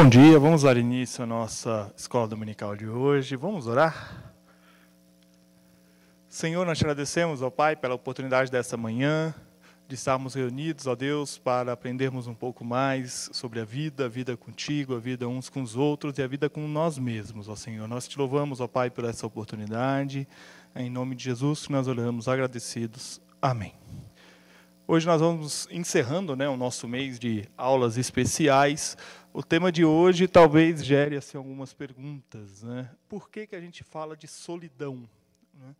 Bom dia, vamos dar início à nossa escola dominical de hoje. Vamos orar? Senhor, nós te agradecemos, ó Pai, pela oportunidade dessa manhã, de estarmos reunidos, ó Deus, para aprendermos um pouco mais sobre a vida, a vida contigo, a vida uns com os outros e a vida com nós mesmos, ó Senhor. Nós te louvamos, ó Pai, por essa oportunidade. Em nome de Jesus, nós oramos agradecidos. Amém. Hoje nós vamos encerrando né, o nosso mês de aulas especiais. O tema de hoje talvez gere assim, algumas perguntas. Né? Por que, que a gente fala de solidão? Né?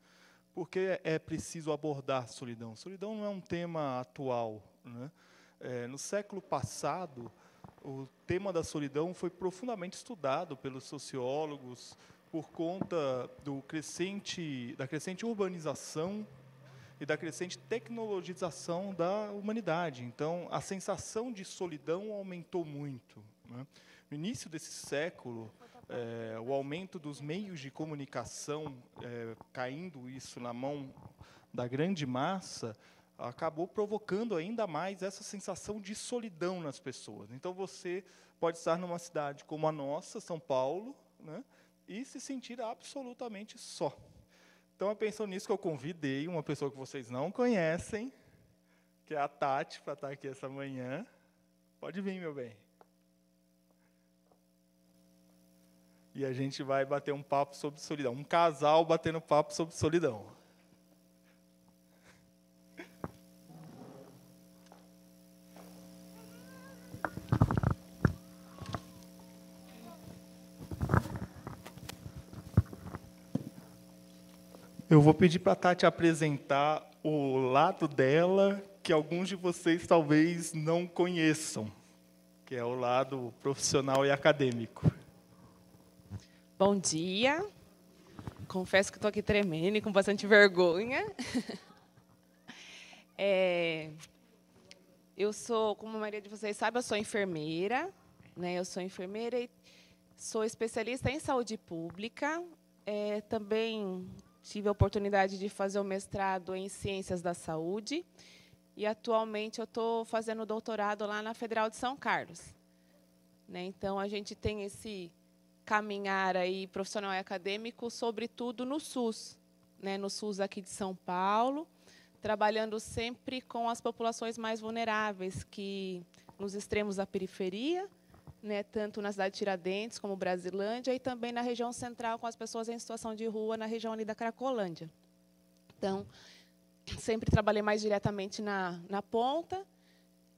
Por que é preciso abordar solidão? Solidão não é um tema atual. Né? É, no século passado, o tema da solidão foi profundamente estudado pelos sociólogos por conta do crescente, da crescente urbanização e da crescente tecnologização da humanidade. Então, a sensação de solidão aumentou muito. Né? No início desse século, é, o aumento dos meios de comunicação, é, caindo isso na mão da grande massa, acabou provocando ainda mais essa sensação de solidão nas pessoas. Então, você pode estar numa cidade como a nossa, São Paulo, né, e se sentir absolutamente só. Então, é pensando nisso que eu convidei uma pessoa que vocês não conhecem, que é a Tati, para estar aqui essa manhã. Pode vir, meu bem. E a gente vai bater um papo sobre solidão. Um casal batendo papo sobre solidão. Eu vou pedir para a Tati apresentar o lado dela que alguns de vocês talvez não conheçam, que é o lado profissional e acadêmico. Bom dia. Confesso que estou aqui tremendo e com bastante vergonha. É, eu sou, como a maioria de vocês sabe, eu sou enfermeira. Né? Eu sou enfermeira e sou especialista em saúde pública. É, também tive a oportunidade de fazer o mestrado em ciências da saúde. E atualmente eu estou fazendo doutorado lá na Federal de São Carlos. Né? Então a gente tem esse caminhar aí profissional e acadêmico, sobretudo no SUS, né, no SUS aqui de São Paulo, trabalhando sempre com as populações mais vulneráveis, que nos extremos da periferia, né, tanto na cidade de Tiradentes como Brasilândia, e também na região central, com as pessoas em situação de rua, na região ali da Cracolândia. Então, sempre trabalhei mais diretamente na, na ponta,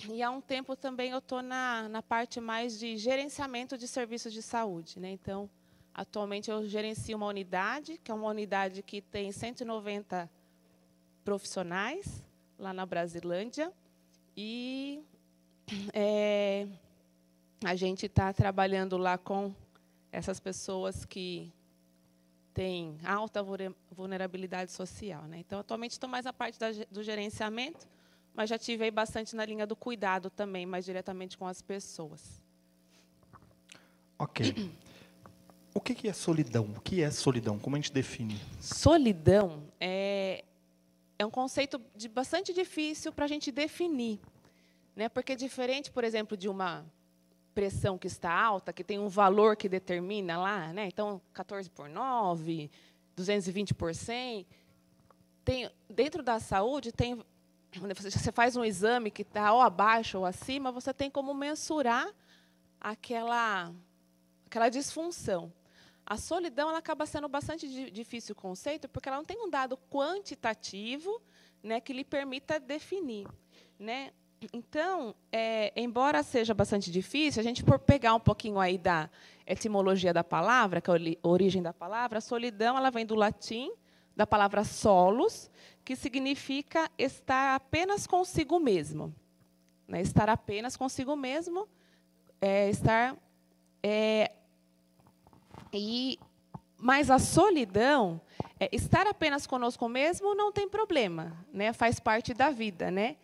e há um tempo também eu estou na, na parte mais de gerenciamento de serviços de saúde. Né? Então, atualmente eu gerencio uma unidade, que é uma unidade que tem 190 profissionais lá na Brasilândia. E é, a gente está trabalhando lá com essas pessoas que têm alta vulnerabilidade social. Né? Então, atualmente estou mais na parte da, do gerenciamento, mas já tive aí bastante na linha do cuidado também, mais diretamente com as pessoas. Ok. O que é solidão? O que é solidão? Como a gente define? Solidão é, é um conceito de bastante difícil para a gente definir. Né? Porque é diferente, por exemplo, de uma pressão que está alta, que tem um valor que determina lá, né? então 14 por 9, 220 por 100. Tem, dentro da saúde, tem você faz um exame que está ou abaixo ou acima, você tem como mensurar aquela, aquela disfunção. A solidão ela acaba sendo bastante difícil o conceito, porque ela não tem um dado quantitativo né, que lhe permita definir. Né? Então, é, embora seja bastante difícil, a gente por pegar um pouquinho aí da etimologia da palavra, que é a origem da palavra, a solidão ela vem do latim, da palavra solos, que significa estar apenas consigo mesmo. Né? Estar apenas consigo mesmo, é, estar. É, e, mas a solidão, é, estar apenas conosco mesmo não tem problema, né? faz parte da vida. Né?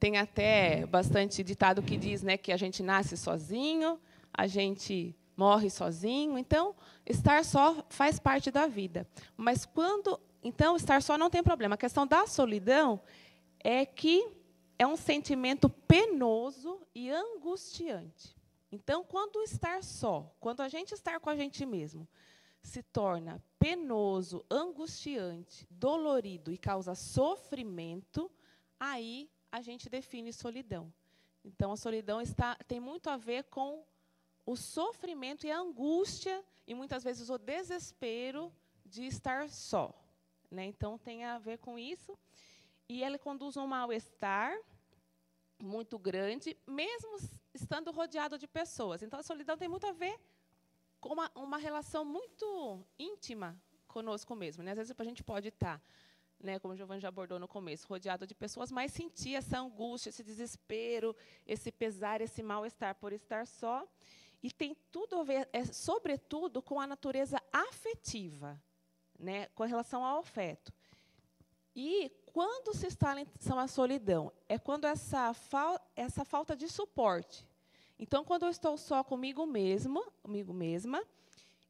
Tem até bastante ditado que diz né, que a gente nasce sozinho, a gente morre sozinho. Então, estar só faz parte da vida. Mas quando então, estar só não tem problema. A questão da solidão é que é um sentimento penoso e angustiante. Então, quando estar só, quando a gente estar com a gente mesmo, se torna penoso, angustiante, dolorido e causa sofrimento, aí a gente define solidão. Então, a solidão está, tem muito a ver com o sofrimento e a angústia, e muitas vezes o desespero de estar só. Né? Então, tem a ver com isso. E ele conduz um mal-estar muito grande, mesmo estando rodeado de pessoas. Então, a solidão tem muito a ver com uma, uma relação muito íntima conosco mesmo. Né? Às vezes, a gente pode estar, né, como o Giovanni já abordou no começo, rodeado de pessoas, mas sentir essa angústia, esse desespero, esse pesar, esse mal-estar por estar só. E tem tudo a ver, é, sobretudo, com a natureza afetiva, né, com relação ao afeto. E quando se instala em a solidão? É quando essa, essa falta de suporte. Então, quando eu estou só comigo mesmo, comigo mesma,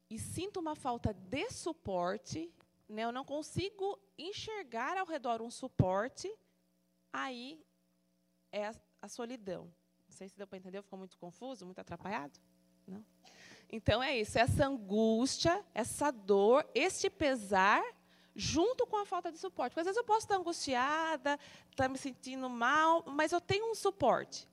e sinto uma falta de suporte, né, eu não consigo enxergar ao redor um suporte, aí é a, a solidão. Não sei se deu para entender, ficou muito confuso, muito atrapalhado? Não? Então é isso, essa angústia, essa dor, este pesar junto com a falta de suporte. Porque às vezes eu posso estar angustiada, estar me sentindo mal, mas eu tenho um suporte.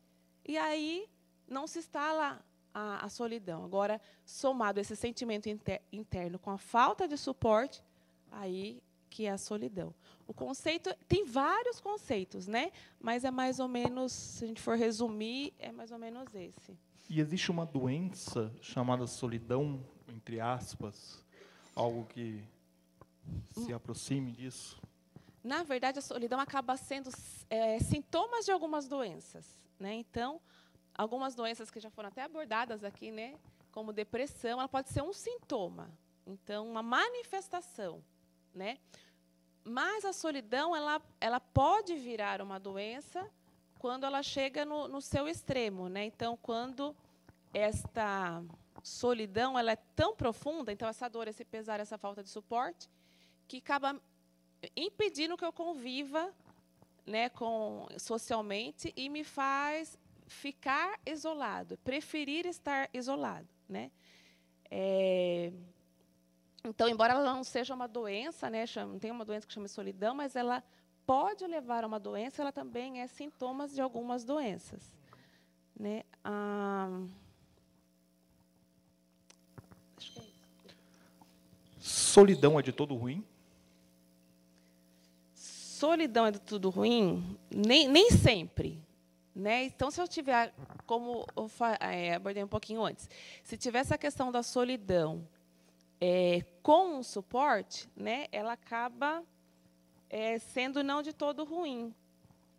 E aí não se instala a, a solidão. Agora, somado esse sentimento inter, interno com a falta de suporte, aí que é a solidão. O conceito tem vários conceitos, né? Mas é mais ou menos, se a gente for resumir, é mais ou menos esse. E existe uma doença chamada solidão, entre aspas, algo que se aproxime disso? Na verdade, a solidão acaba sendo é, sintomas de algumas doenças. Né? Então, algumas doenças que já foram até abordadas aqui, né? como depressão, ela pode ser um sintoma. Então, uma manifestação. Né? Mas a solidão ela, ela pode virar uma doença quando ela chega no, no seu extremo. Né? Então, quando esta solidão ela é tão profunda, então essa dor, esse pesar, essa falta de suporte, que acaba impedindo que eu conviva né, com, socialmente e me faz ficar isolado, preferir estar isolado. Né? É, então, embora ela não seja uma doença, né, não tem uma doença que chama solidão, mas ela pode levar a uma doença, ela também é sintomas de algumas doenças. Né? Ah, acho que é isso. Solidão é de todo ruim? solidão é de tudo ruim? Nem, nem sempre. Né? Então, se eu tiver, como eu é, abordei um pouquinho antes, se tiver essa questão da solidão é, com um suporte, né, ela acaba é, sendo não de todo ruim.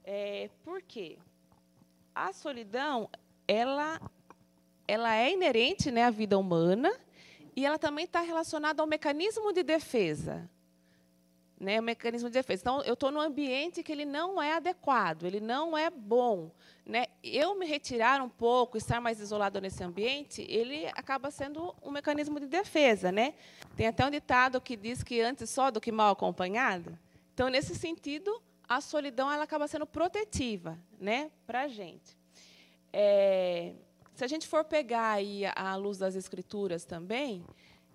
É, por quê? A solidão, ela, ela é inerente né, à vida humana e ela também está relacionada ao mecanismo de defesa né, o mecanismo de defesa. Então, eu estou num ambiente que ele não é adequado, ele não é bom. Né? Eu me retirar um pouco, estar mais isolado nesse ambiente, ele acaba sendo um mecanismo de defesa. Né? Tem até um ditado que diz que antes só do que mal acompanhado. Então, nesse sentido, a solidão ela acaba sendo protetiva né, para a gente. É, se a gente for pegar aí a luz das escrituras também,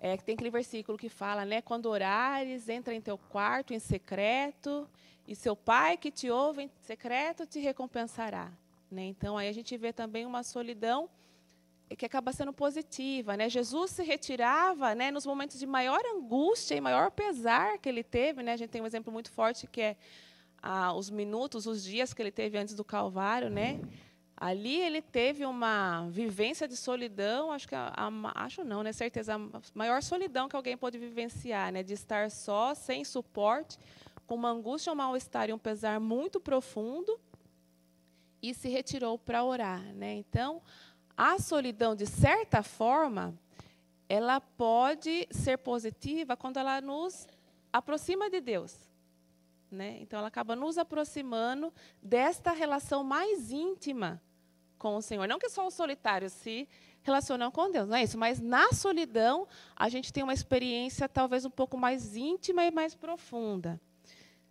é, tem aquele versículo que fala, né? Quando orares, entra em teu quarto em secreto, e seu pai que te ouve em secreto te recompensará. Né? Então, aí a gente vê também uma solidão que acaba sendo positiva. Né? Jesus se retirava né, nos momentos de maior angústia e maior pesar que ele teve. Né? A gente tem um exemplo muito forte que é ah, os minutos, os dias que ele teve antes do Calvário. Né? Ali ele teve uma vivência de solidão, acho que a, a, acho não, né, certeza, a maior solidão que alguém pode vivenciar, né, de estar só, sem suporte, com uma angústia, um mal-estar e um pesar muito profundo, e se retirou para orar, né? Então, a solidão, de certa forma, ela pode ser positiva quando ela nos aproxima de Deus. Né? Então, ela acaba nos aproximando desta relação mais íntima com o Senhor. Não que só os solitários se relacionam com Deus, não é isso, mas na solidão a gente tem uma experiência talvez um pouco mais íntima e mais profunda.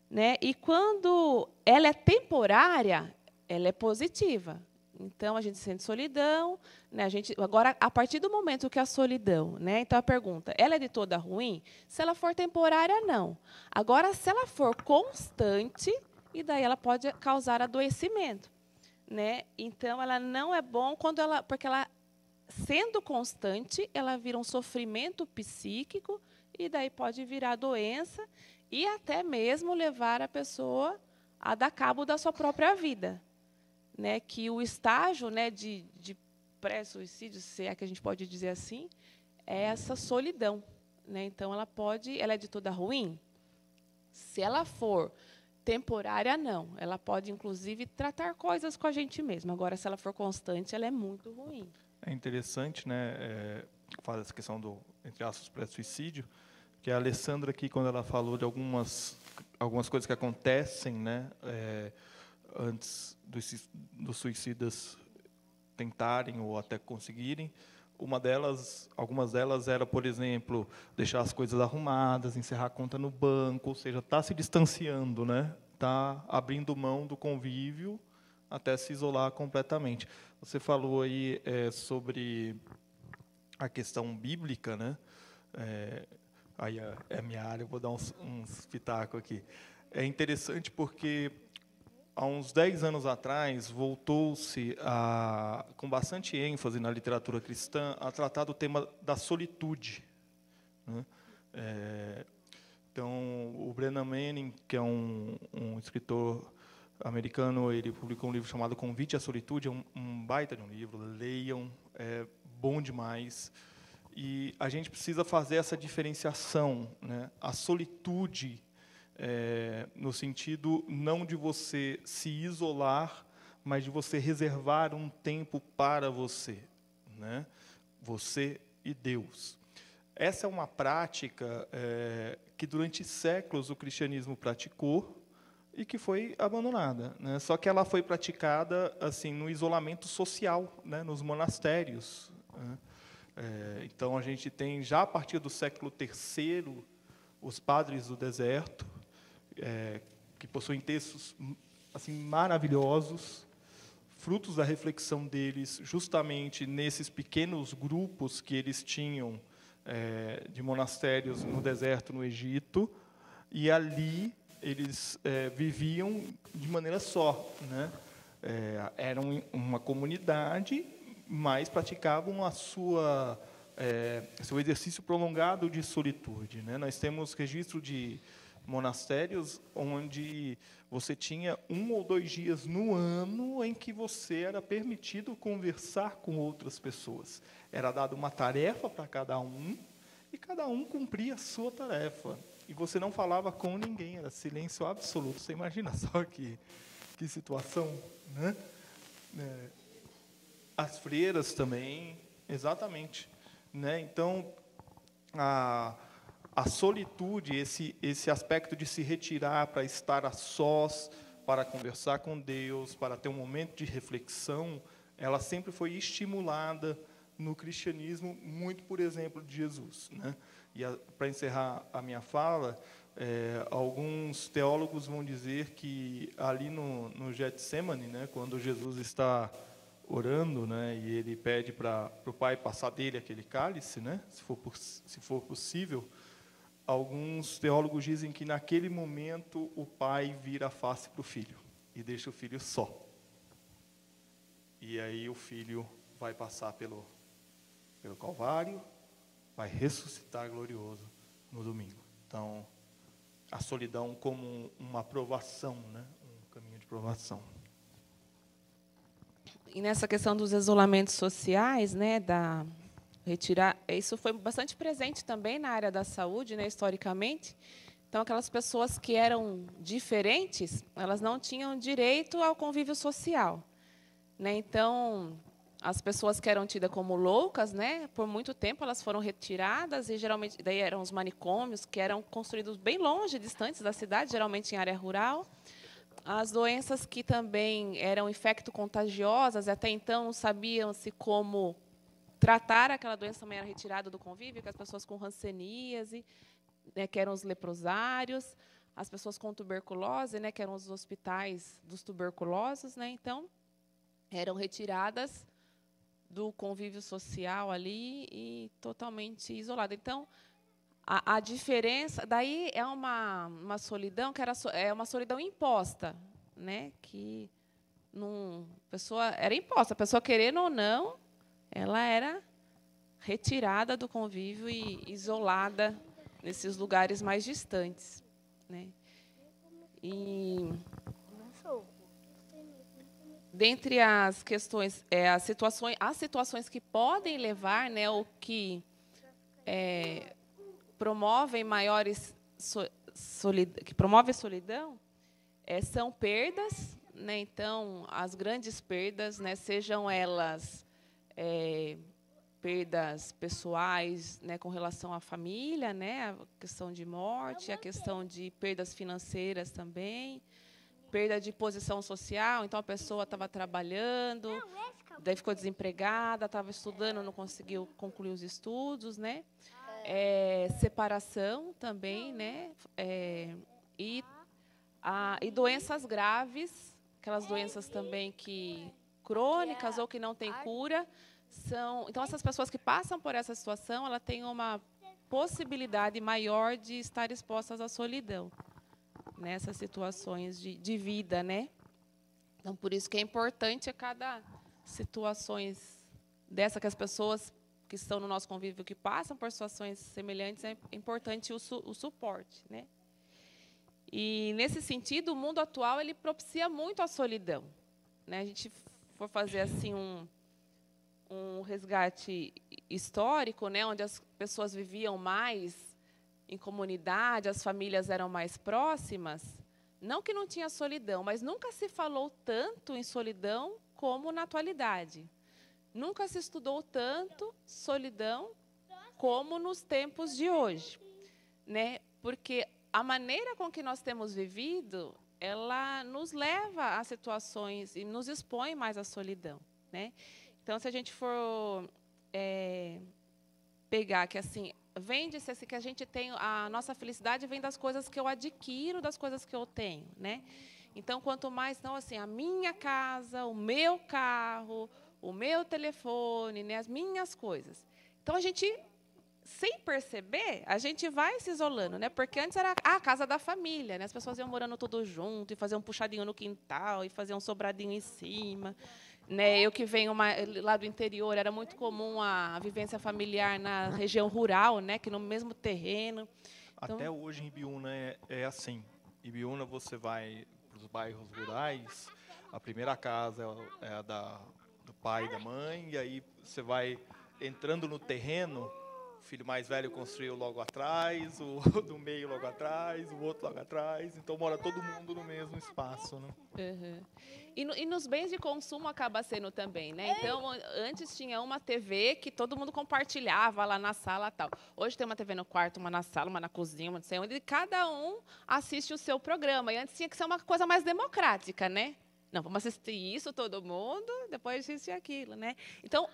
Né? E quando ela é temporária, ela é positiva. Então a gente sente solidão, né? A gente agora a partir do momento que a solidão, né? Então a pergunta, ela é de toda ruim? Se ela for temporária, não. Agora se ela for constante, e daí ela pode causar adoecimento, né? Então ela não é bom quando ela, porque ela sendo constante, ela vira um sofrimento psíquico e daí pode virar doença e até mesmo levar a pessoa a dar cabo da sua própria vida, né? Que o estágio, né, de, de pré-suicídio, se é que a gente pode dizer assim, é essa solidão, né? Então ela pode, ela é de toda ruim. Se ela for temporária, não. Ela pode, inclusive, tratar coisas com a gente mesmo. Agora, se ela for constante, ela é muito ruim. É interessante, né? É, essa questão do, entre aspas, pré-suicídio, que a Alessandra aqui, quando ela falou de algumas, algumas coisas que acontecem, né? É, antes dos, suicidas tentarem ou até conseguirem, uma delas, algumas delas era, por exemplo, deixar as coisas arrumadas, encerrar a conta no banco, ou seja, está se distanciando, né? Está abrindo mão do convívio até se isolar completamente. Você falou aí é, sobre a questão bíblica, né? É, aí é, é minha área, eu vou dar uns, uns pitacos aqui. É interessante porque há uns 10 anos atrás, voltou-se, com bastante ênfase na literatura cristã, a tratar do tema da solitude. Né? É, então, o Brennan Manning, que é um, um, escritor americano, ele publicou um livro chamado Convite à Solitude, é um, um baita de um livro, leiam, é bom demais. E a gente precisa fazer essa diferenciação. Né? A solitude é, no sentido não de você se isolar, mas de você reservar um tempo para você, né? você e Deus. Essa é uma prática é, que durante séculos o cristianismo praticou e que foi abandonada. Né? Só que ela foi praticada assim no isolamento social, né? nos monastérios. Né? É, então a gente tem já a partir do século III os padres do deserto, é, que possuem textos assim maravilhosos, frutos da reflexão deles, justamente nesses pequenos grupos que eles tinham é, de monastérios no deserto, no Egito, e ali eles é, viviam de maneira só, né? É, eram uma comunidade, mas praticavam a sua é, seu exercício prolongado de solitude. Né? Nós temos registro de monastérios onde você tinha um ou dois dias no ano em que você era permitido conversar com outras pessoas. Era dada uma tarefa para cada um e cada um cumpria a sua tarefa. E você não falava com ninguém, era silêncio absoluto. Você imagina só que, que situação, né? É, as freiras também, exatamente. Né? Então, a a solitude, esse, esse aspecto de se retirar para estar a sós, para conversar com Deus, para ter um momento de reflexão, ela sempre foi estimulada no cristianismo, muito por exemplo de Jesus. Né? E para encerrar a minha fala, é, alguns teólogos vão dizer que ali no, no Getsemane, né, quando Jesus está orando, né, e ele pede para o Pai passar dele aquele cálice, né, se for, se for possível, alguns teólogos dizem que naquele momento o pai vira a face para o filho e deixa o filho só. E aí o filho vai passar pelo, pelo Calvário, vai ressuscitar glorioso no domingo. Então, a solidão como uma aprovação, né? um caminho de provação. E nessa questão dos isolamentos sociais, né, da, retirar. Isso foi bastante presente também na área da saúde, né, historicamente. Então, aquelas pessoas que eram diferentes, elas não tinham direito ao convívio social. Né? Então, as pessoas que eram tidas como loucas, né, por muito tempo elas foram retiradas e geralmente daí eram os manicômios que eram construídos bem longe, distantes da cidade, geralmente em área rural. As doenças que também eram infecto-contagiosas, até então sabiam-se como tratar aquela doença também era retirada do convívio, que as pessoas com hanseníase, né, que eram os leprosários, as pessoas com tuberculose, né, que eram os hospitais dos tuberculosos, né? Então, eram retiradas do convívio social ali e totalmente isoladas. Então, a, a, diferença, daí é uma, uma solidão que era é uma solidão imposta, né? Que não, pessoa era imposta, a pessoa querendo ou não, ela era retirada do convívio e isolada nesses lugares mais distantes, né? E dentre as questões, é, as situações, as situações que podem levar, né, ou que é, promovem maiores so, solid, que promove solidão é, são perdas, né? Então as grandes perdas, né, sejam elas é, perdas pessoais, né, com relação à família, né, a questão de morte, a questão de perdas financeiras também, perda de posição social. Então a pessoa estava trabalhando, daí ficou desempregada, estava estudando, não conseguiu concluir os estudos, né? é, separação também, né? É, e, a, e doenças graves, aquelas doenças também que crônicas ou que não têm cura, são. Então essas pessoas que passam por essa situação, ela tem uma possibilidade maior de estar expostas à solidão nessas situações de, de vida, né? Então por isso que é importante a cada situações dessa que as pessoas que estão no nosso convívio, que passam por situações semelhantes, é importante o, su o suporte. Né? E, nesse sentido, o mundo atual ele propicia muito a solidão. Né? A gente for fazer assim um, um resgate histórico, né, onde as pessoas viviam mais em comunidade, as famílias eram mais próximas, não que não tinha solidão, mas nunca se falou tanto em solidão como na atualidade. Nunca se estudou tanto solidão como nos tempos de hoje, né? Porque a maneira com que nós temos vivido, ela nos leva a situações e nos expõe mais à solidão, né? Então, se a gente for é, pegar que assim vende-se assim que a gente tem a nossa felicidade vem das coisas que eu adquiro, das coisas que eu tenho, né? Então, quanto mais não assim a minha casa, o meu carro, o meu telefone, né, as minhas coisas. Então a gente, sem perceber, a gente vai se isolando, né? Porque antes era a casa da família, né? As pessoas iam morando tudo junto e faziam um puxadinho no quintal e faziam um sobradinho em cima. Né, eu que venho uma, lá do interior, era muito comum a vivência familiar na região rural, né, que no mesmo terreno. Então, Até hoje em Ibiúna é, é assim. Ibiúna você vai para os bairros rurais, a primeira casa é a da pai e da mãe, e aí você vai entrando no terreno, filho mais velho construiu logo atrás, o do meio logo atrás, o outro logo atrás, então mora todo mundo no mesmo espaço. Né? Uhum. E, no, e, nos bens de consumo acaba sendo também, né? Então, antes tinha uma TV que todo mundo compartilhava lá na sala tal. Hoje tem uma TV no quarto, uma na sala, uma na cozinha, uma não sei onde, e cada um assiste o seu programa. E antes tinha que ser uma coisa mais democrática, né? Não, vamos assistir isso todo mundo, depois assistir aquilo, né? Então,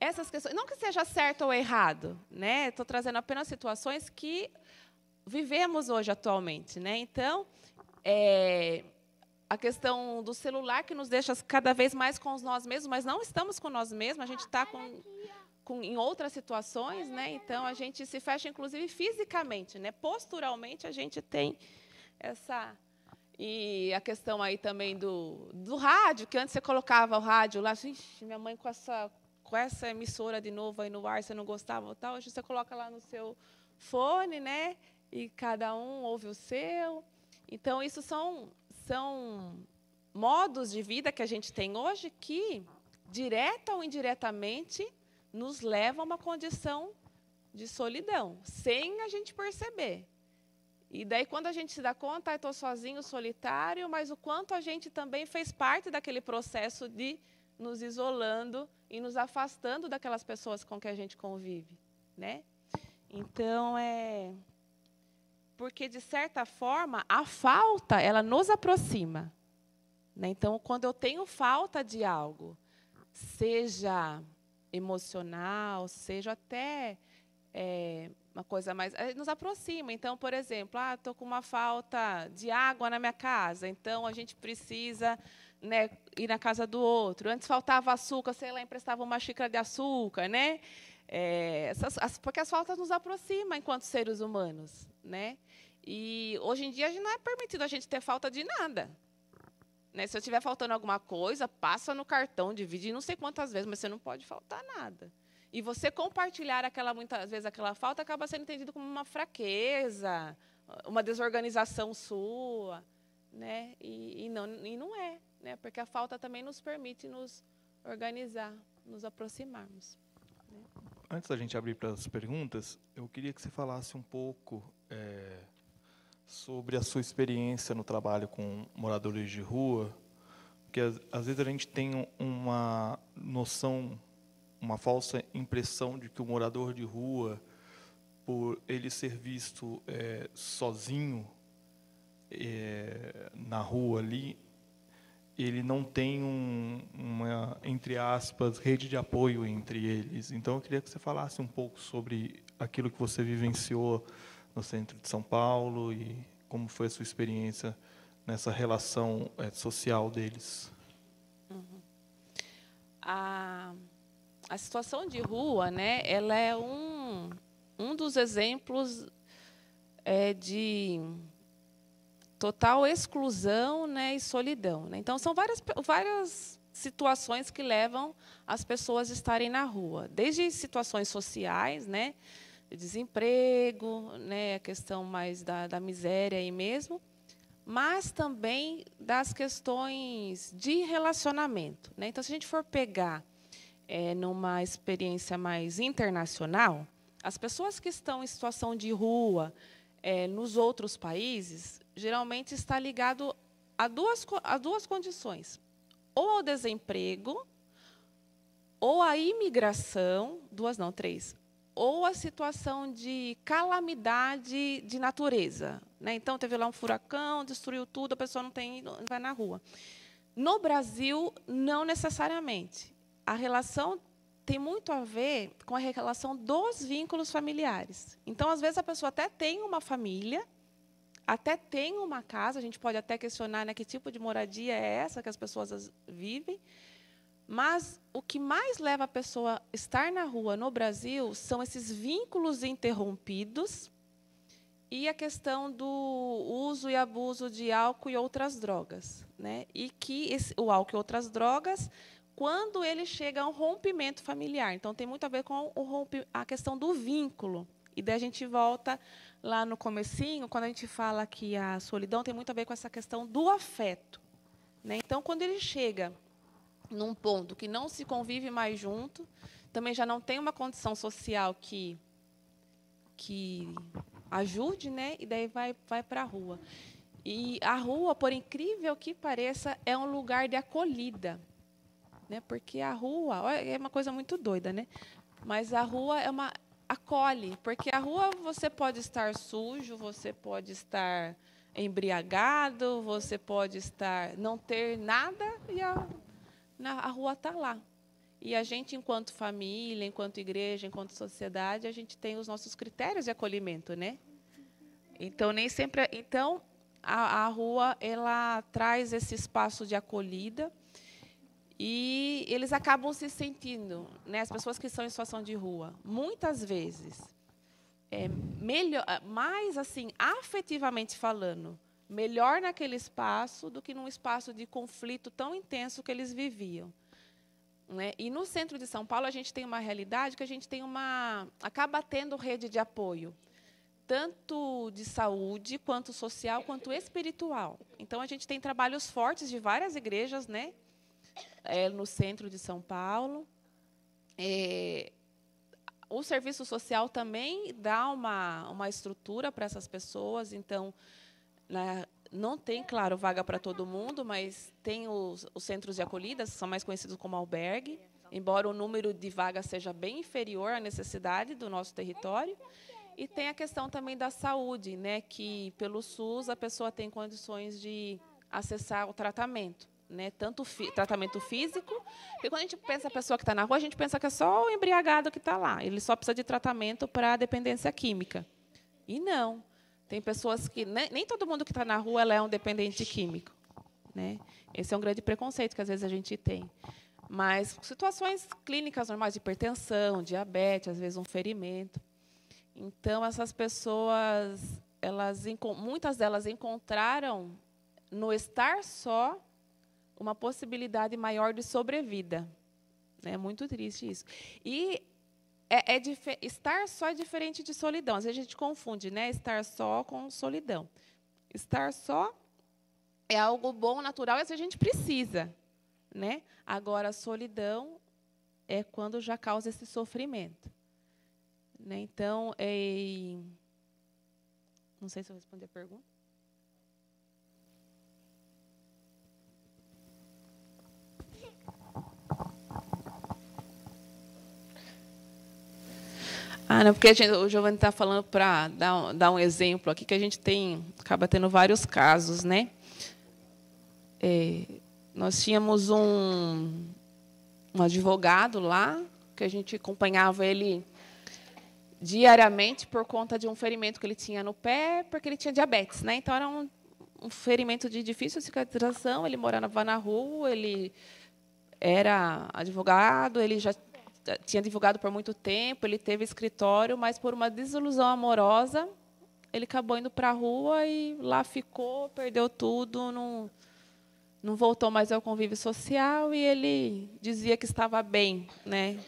essas questões, não que seja certo ou errado, né? Estou trazendo apenas situações que vivemos hoje atualmente, né? Então, é, a questão do celular que nos deixa cada vez mais com nós mesmos, mas não estamos com nós mesmos, a gente está com, com, em outras situações, né? Então a gente se fecha, inclusive fisicamente, né? Posturalmente a gente tem essa e a questão aí também do, do rádio, que antes você colocava o rádio lá, assim, minha mãe com essa, com essa emissora de novo aí no ar, você não gostava tal, hoje você coloca lá no seu fone, né? E cada um ouve o seu. Então, isso são, são modos de vida que a gente tem hoje que, direta ou indiretamente, nos levam a uma condição de solidão, sem a gente perceber. E daí, quando a gente se dá conta, estou sozinho, solitário, mas o quanto a gente também fez parte daquele processo de nos isolando e nos afastando daquelas pessoas com que a gente convive, né? Então é porque de certa forma a falta ela nos aproxima, né? Então quando eu tenho falta de algo, seja emocional, seja até é, uma coisa mais. Eh, nos aproxima. Então, por exemplo, ah, estou com uma falta de água na minha casa, então a gente precisa né, ir na casa do outro. Antes faltava açúcar, sei lá, emprestava uma xícara de açúcar, né? É, essas, as, porque as faltas nos aproximam enquanto seres humanos, né? E hoje em dia não é permitido a gente ter falta de nada. Né? Se eu estiver faltando alguma coisa, passa no cartão, divide não sei quantas vezes, mas você não pode faltar nada. E você compartilhar aquela muitas vezes aquela falta acaba sendo entendido como uma fraqueza, uma desorganização sua, né? E, e não e não é, né? Porque a falta também nos permite nos organizar, nos aproximarmos. Né? Antes da gente abrir para as perguntas, eu queria que você falasse um pouco é, sobre a sua experiência no trabalho com moradores de rua, porque às, vezes a gente tem uma noção uma falsa impressão de que o morador de rua, por ele ser visto é, sozinho é, na rua ali, ele não tem um, uma, entre aspas, rede de apoio entre eles. Então, eu queria que você falasse um pouco sobre aquilo que você vivenciou no centro de São Paulo e como foi a sua experiência nessa relação é, social deles. Uhum. Ah a situação de rua, né, ela é um, um dos exemplos é, de total exclusão né, e solidão. Né? Então, são várias, várias situações que levam as pessoas a estarem na rua, desde situações sociais, né, de desemprego, né, a questão mais da, da miséria aí mesmo, mas também das questões de relacionamento. Né? Então, se a gente for pegar é, numa experiência mais internacional, as pessoas que estão em situação de rua é, nos outros países, geralmente está ligado a duas, a duas condições. Ou ao desemprego, ou à imigração, duas não, três, ou a situação de calamidade de natureza. Né? Então, teve lá um furacão, destruiu tudo, a pessoa não tem, não vai na rua. No Brasil, não necessariamente a relação tem muito a ver com a relação dos vínculos familiares. Então, às vezes, a pessoa até tem uma família, até tem uma casa, a gente pode até questionar né, que tipo de moradia é essa que as pessoas vivem, mas o que mais leva a pessoa a estar na rua no Brasil são esses vínculos interrompidos e a questão do uso e abuso de álcool e outras drogas. Né? E que esse, o álcool e outras drogas quando ele chega a um rompimento familiar. Então, tem muito a ver com o rompe, a questão do vínculo. E daí a gente volta lá no comecinho, quando a gente fala que a solidão tem muito a ver com essa questão do afeto. Né? Então, quando ele chega num ponto que não se convive mais junto, também já não tem uma condição social que que ajude, né? E daí vai vai para a rua. E a rua, por incrível que pareça, é um lugar de acolhida né? Porque a rua é uma coisa muito doida, né? Mas a rua é uma acolhe, porque a rua você pode estar sujo, você pode estar embriagado, você pode estar não ter nada e a, na, a rua está lá. E a gente, enquanto família, enquanto igreja, enquanto sociedade, a gente tem os nossos critérios de acolhimento, né? Então nem sempre, então a, a rua ela traz esse espaço de acolhida e eles acabam se sentindo, né, as pessoas que estão em situação de rua, muitas vezes, é, melhor, mais assim, afetivamente falando, melhor naquele espaço do que num espaço de conflito tão intenso que eles viviam. Né? E no centro de São Paulo a gente tem uma realidade que a gente tem uma acaba tendo rede de apoio, tanto de saúde quanto social quanto espiritual. Então a gente tem trabalhos fortes de várias igrejas, né? É, no centro de São Paulo. É, o serviço social também dá uma, uma estrutura para essas pessoas, então, né, não tem, claro, vaga para todo mundo, mas tem os, os centros de acolhida, são mais conhecidos como albergue, embora o número de vagas seja bem inferior à necessidade do nosso território. E tem a questão também da saúde, né, que pelo SUS a pessoa tem condições de acessar o tratamento né? Tanto tratamento físico, porque quando a gente pensa a pessoa que está na rua, a gente pensa que é só o embriagado que está lá. Ele só precisa de tratamento para dependência química. E não. Tem pessoas que nem, nem todo mundo que está na rua é um dependente químico. Né? Esse é um grande preconceito que às vezes a gente tem. Mas situações clínicas normais de hipertensão, diabetes, às vezes um ferimento. Então essas pessoas, elas muitas delas encontraram no estar só uma possibilidade maior de sobrevida. É muito triste isso. E é, é estar só é diferente de solidão. Às vezes a gente confunde, né? Estar só com solidão. Estar só é algo bom, natural, e a gente precisa. Né? Agora, a solidão é quando já causa esse sofrimento. Né? Então, é... não sei se eu respondi a pergunta. Ah, não, porque gente, o Giovanni está falando para dar, dar, um exemplo aqui, que a gente tem, acaba tendo vários casos, né? É, nós tínhamos um, um advogado lá, que a gente acompanhava ele diariamente por conta de um ferimento que ele tinha no pé, porque ele tinha diabetes, né? Então era um, um ferimento de difícil cicatrização. Ele morava na rua, ele era advogado, ele já tinha divulgado por muito tempo, ele teve escritório, mas por uma desilusão amorosa, ele acabou indo para a rua e lá ficou, perdeu tudo, não, não voltou mais ao convívio social e ele dizia que estava bem, né?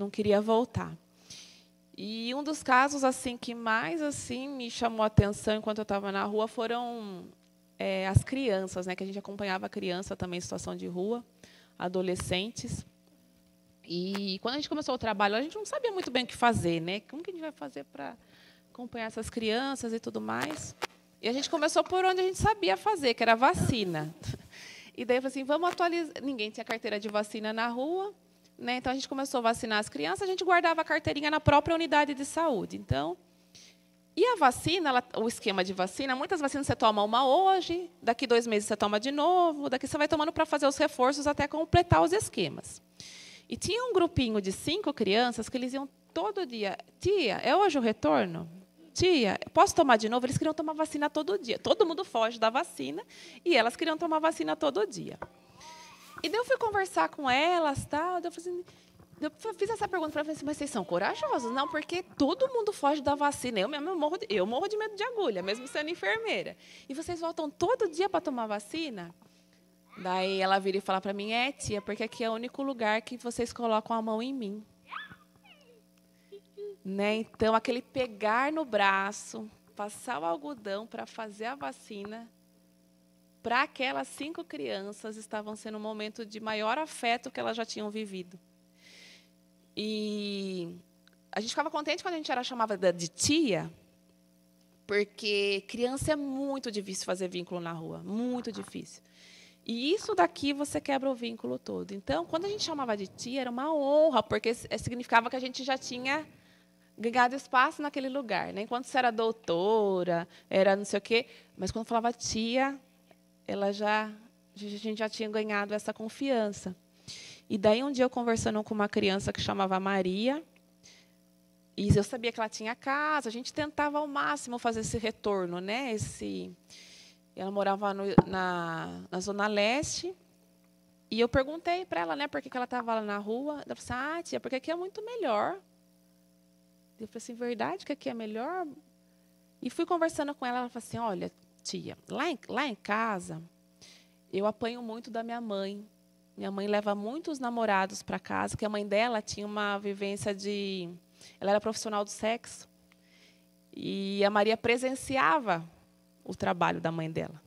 não queria voltar. E um dos casos assim que mais assim me chamou a atenção enquanto eu estava na rua foram é, as crianças, né? que a gente acompanhava a criança também em situação de rua, adolescentes. E quando a gente começou o trabalho, a gente não sabia muito bem o que fazer, né? Como que a gente vai fazer para acompanhar essas crianças e tudo mais? E a gente começou por onde a gente sabia fazer, que era vacina. E daí eu falei assim, vamos atualizar. Ninguém tinha carteira de vacina na rua, né? Então a gente começou a vacinar as crianças, a gente guardava a carteirinha na própria unidade de saúde. Então, e a vacina, ela, o esquema de vacina, muitas vacinas você toma uma hoje, daqui dois meses você toma de novo, daqui você vai tomando para fazer os reforços até completar os esquemas. E tinha um grupinho de cinco crianças que eles iam todo dia. Tia, é hoje o retorno? Tia, posso tomar de novo? Eles queriam tomar vacina todo dia. Todo mundo foge da vacina e elas queriam tomar vacina todo dia. E daí eu fui conversar com elas, tal. Eu, assim, eu fiz essa pergunta para elas, assim, mas vocês são corajosos? Não, porque todo mundo foge da vacina. Eu mesmo morro, de, eu morro de medo de agulha, mesmo sendo enfermeira. E vocês voltam todo dia para tomar vacina? Daí ela vira e fala para mim, é tia, porque aqui é o único lugar que vocês colocam a mão em mim. Né? Então, aquele pegar no braço, passar o algodão para fazer a vacina, para aquelas cinco crianças estavam sendo um momento de maior afeto que elas já tinham vivido. E a gente ficava contente quando a gente era chamada de tia, porque criança é muito difícil fazer vínculo na rua, muito difícil. E isso daqui você quebra o vínculo todo. Então, quando a gente chamava de tia, era uma honra, porque significava que a gente já tinha ganhado espaço naquele lugar. Né? Enquanto você era doutora, era não sei o quê, mas quando falava tia, ela já, a gente já tinha ganhado essa confiança. E daí, um dia, eu conversando com uma criança que chamava Maria, e eu sabia que ela tinha casa, a gente tentava ao máximo fazer esse retorno, né? esse ela morava no, na, na Zona Leste. E eu perguntei para ela, né, por que ela estava lá na rua. Ela falou assim, ah, tia, porque aqui é muito melhor. Eu falei assim, verdade que aqui é melhor? E fui conversando com ela, ela falou assim, olha, tia, lá em, lá em casa, eu apanho muito da minha mãe. Minha mãe leva muitos namorados para casa, que a mãe dela tinha uma vivência de... Ela era profissional do sexo. E a Maria presenciava o trabalho da mãe dela.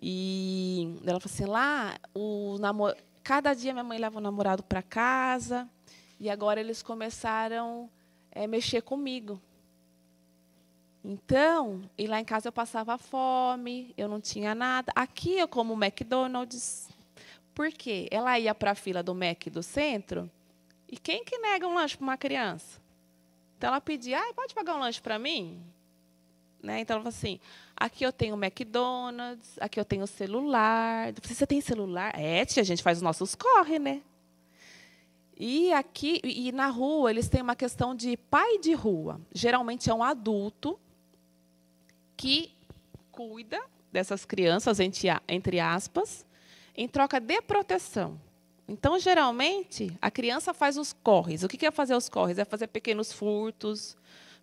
E ela falou assim: lá, o namor... cada dia minha mãe leva o namorado para casa, e agora eles começaram a é, mexer comigo. Então, e lá em casa eu passava fome, eu não tinha nada. Aqui eu como McDonald's. Por quê? Ela ia para a fila do Mac do centro, e quem que nega um lanche para uma criança? Então ela pedia, ah, pode pagar um lanche para mim? Né? Então, ela falou assim: aqui eu tenho McDonald's, aqui eu tenho celular. Você tem celular? É, tia, a gente faz os nossos corre, né? E aqui e na rua eles têm uma questão de pai de rua. Geralmente é um adulto que cuida dessas crianças, entre aspas, em troca de proteção. Então, geralmente, a criança faz os corres. O que é fazer os corres? É fazer pequenos furtos,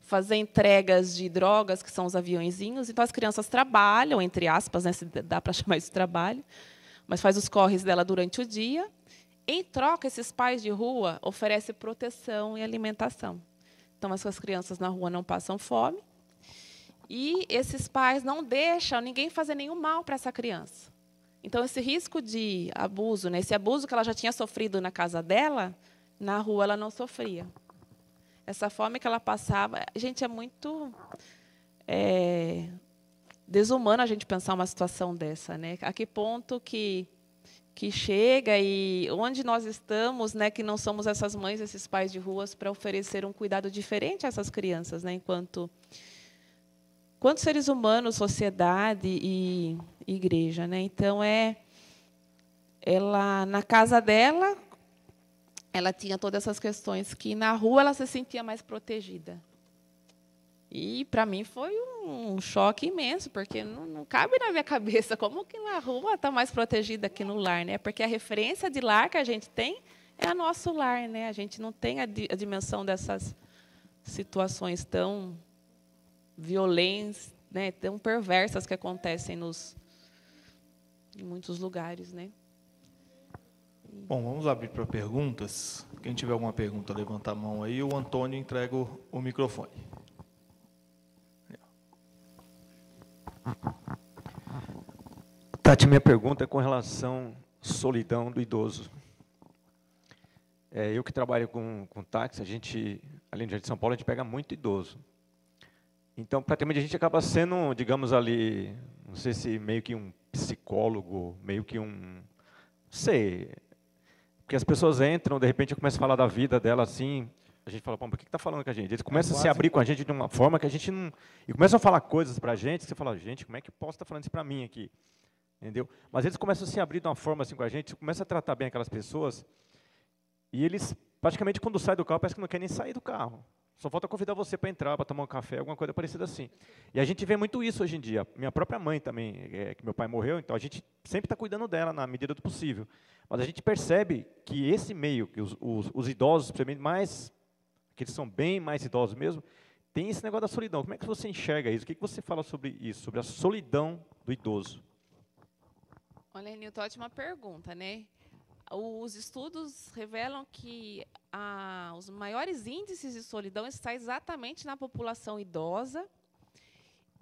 fazer entregas de drogas, que são os aviãozinhos. Então, as crianças trabalham, entre aspas, né, se dá para chamar isso de trabalho, mas faz os corres dela durante o dia. Em troca, esses pais de rua oferecem proteção e alimentação. Então, essas crianças na rua não passam fome. E esses pais não deixam ninguém fazer nenhum mal para essa criança. Então, esse risco de abuso, né, esse abuso que ela já tinha sofrido na casa dela, na rua ela não sofria. Essa fome que ela passava, gente, é muito é, desumano a gente pensar uma situação dessa, né? A que ponto que que chega e onde nós estamos, né, que não somos essas mães, esses pais de ruas para oferecer um cuidado diferente a essas crianças, né, enquanto quanto seres humanos, sociedade e igreja, né? Então é ela na casa dela, ela tinha todas essas questões que na rua ela se sentia mais protegida. E para mim foi um choque imenso, porque não, não, cabe na minha cabeça como que na rua está mais protegida que no lar, né? Porque a referência de lar que a gente tem é o nosso lar, né? A gente não tem a, a dimensão dessas situações tão violentas, né, tão perversas que acontecem nos em muitos lugares, né? Bom, vamos abrir para perguntas. Quem tiver alguma pergunta, levanta a mão aí. O Antônio entrega o, o microfone. Tati, minha pergunta é com relação à solidão do idoso. É, eu que trabalho com, com táxi, a gente, além de São Paulo, a gente pega muito idoso. Então, praticamente, a gente acaba sendo, digamos ali, não sei se meio que um psicólogo, meio que um. Sei. Porque as pessoas entram, de repente, começam a falar da vida dela assim. A gente fala, por que está falando com a gente? Eles começam é a se abrir com a gente de uma forma que a gente não. E começam a falar coisas para a gente, que você fala, gente, como é que posso estar tá falando isso para mim aqui? Entendeu? Mas eles começam a se abrir de uma forma assim com a gente, começam a tratar bem aquelas pessoas, e eles, praticamente, quando saem do carro, parece que não querem nem sair do carro. Só falta convidar você para entrar, para tomar um café, alguma coisa parecida assim. E a gente vê muito isso hoje em dia. Minha própria mãe também, é, que meu pai morreu, então a gente sempre está cuidando dela na medida do possível. Mas a gente percebe que esse meio, que os, os, os idosos, principalmente mais, que eles são bem mais idosos mesmo, tem esse negócio da solidão. Como é que você enxerga isso? O que, que você fala sobre isso, sobre a solidão do idoso? Olha, Nilton, ótima pergunta, né? Os estudos revelam que ah, os maiores índices de solidão estão exatamente na população idosa.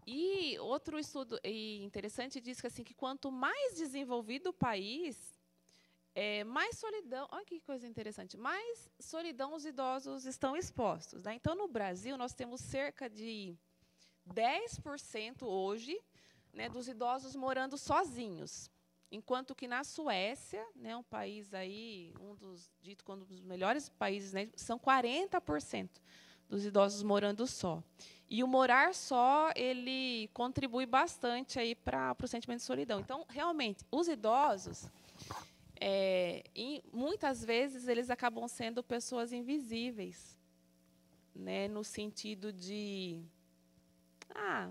E outro estudo interessante diz que assim que quanto mais desenvolvido o país, é, mais solidão. Olha que coisa interessante. Mais solidão os idosos estão expostos. Né? Então, no Brasil, nós temos cerca de 10% hoje né, dos idosos morando sozinhos. Enquanto que na Suécia, né, um país aí, um dos dito como um dos melhores países, né, são 40% dos idosos morando só. E o morar só, ele contribui bastante aí para o sentimento de solidão. Então, realmente, os idosos, é, muitas vezes, eles acabam sendo pessoas invisíveis, né, no sentido de, ah,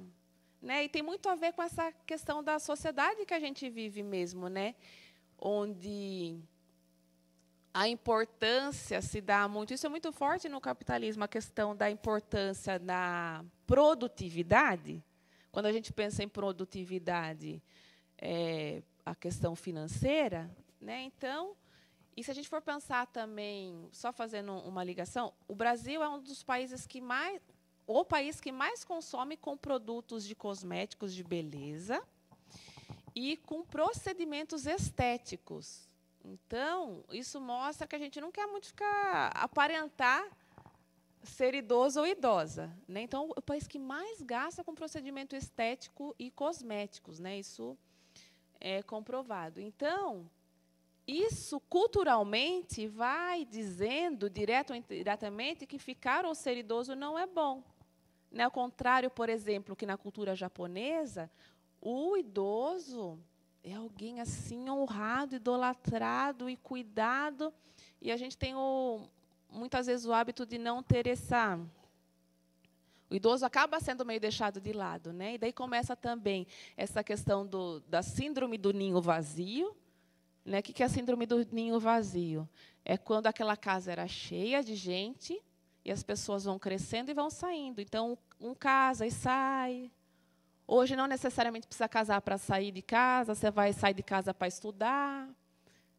né? E tem muito a ver com essa questão da sociedade que a gente vive mesmo, né? onde a importância se dá muito. Isso é muito forte no capitalismo, a questão da importância da produtividade. Quando a gente pensa em produtividade, é, a questão financeira, né? Então, e se a gente for pensar também, só fazendo uma ligação, o Brasil é um dos países que mais o país que mais consome com produtos de cosméticos de beleza e com procedimentos estéticos. Então, isso mostra que a gente não quer muito ficar aparentar ser idoso ou idosa, né? Então, o país que mais gasta com procedimento estético e cosméticos, né? Isso é comprovado. Então, isso culturalmente vai dizendo direto ou indiretamente que ficar ou ser idoso não é bom. Né? Ao contrário, por exemplo, que na cultura japonesa, o idoso é alguém assim honrado, idolatrado e cuidado. E a gente tem o, muitas vezes o hábito de não ter essa. O idoso acaba sendo meio deixado de lado, né? E daí começa também essa questão do, da síndrome do ninho vazio, né? O que é a síndrome do ninho vazio? É quando aquela casa era cheia de gente e as pessoas vão crescendo e vão saindo. Então, um casa e sai. Hoje não necessariamente precisa casar para sair de casa, você vai sair de casa para estudar,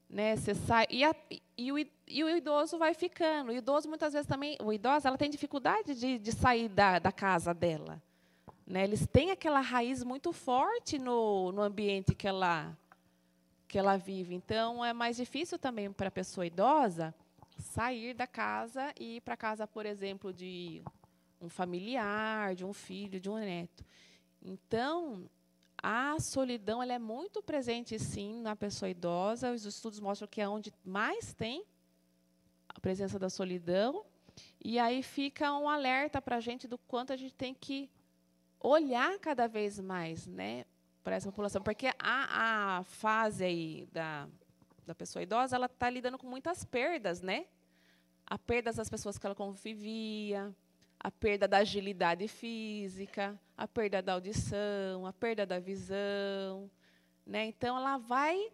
né? Você sai e, a, e, o, e, o, idoso vai ficando. O idoso muitas vezes também, o idoso, ela tem dificuldade de, de sair da, da casa dela, né? Eles têm aquela raiz muito forte no, no ambiente que ela que ela vive. Então é mais difícil também para a pessoa idosa sair da casa e ir para casa, por exemplo, de um familiar, de um filho, de um neto. Então, a solidão ela é muito presente, sim, na pessoa idosa. Os estudos mostram que é onde mais tem a presença da solidão. E aí fica um alerta para a gente do quanto a gente tem que olhar cada vez mais né, para essa população. Porque a, a fase aí da, da pessoa idosa ela está lidando com muitas perdas, né? A perda das pessoas que ela convivia, a perda da agilidade física, a perda da audição, a perda da visão. Né? Então, ela vai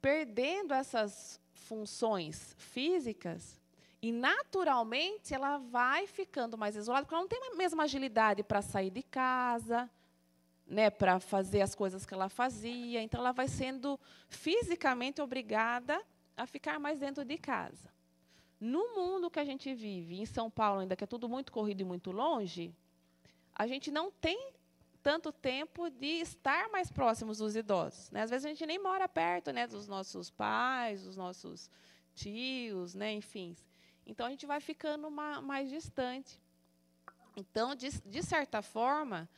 perdendo essas funções físicas e, naturalmente, ela vai ficando mais isolada, porque ela não tem a mesma agilidade para sair de casa, né, para fazer as coisas que ela fazia. Então, ela vai sendo fisicamente obrigada a ficar mais dentro de casa. No mundo que a gente vive, em São Paulo ainda, que é tudo muito corrido e muito longe, a gente não tem tanto tempo de estar mais próximos dos idosos. Né? Às vezes a gente nem mora perto né, dos nossos pais, dos nossos tios, né, enfim. Então a gente vai ficando uma, mais distante. Então, de, de, certa forma,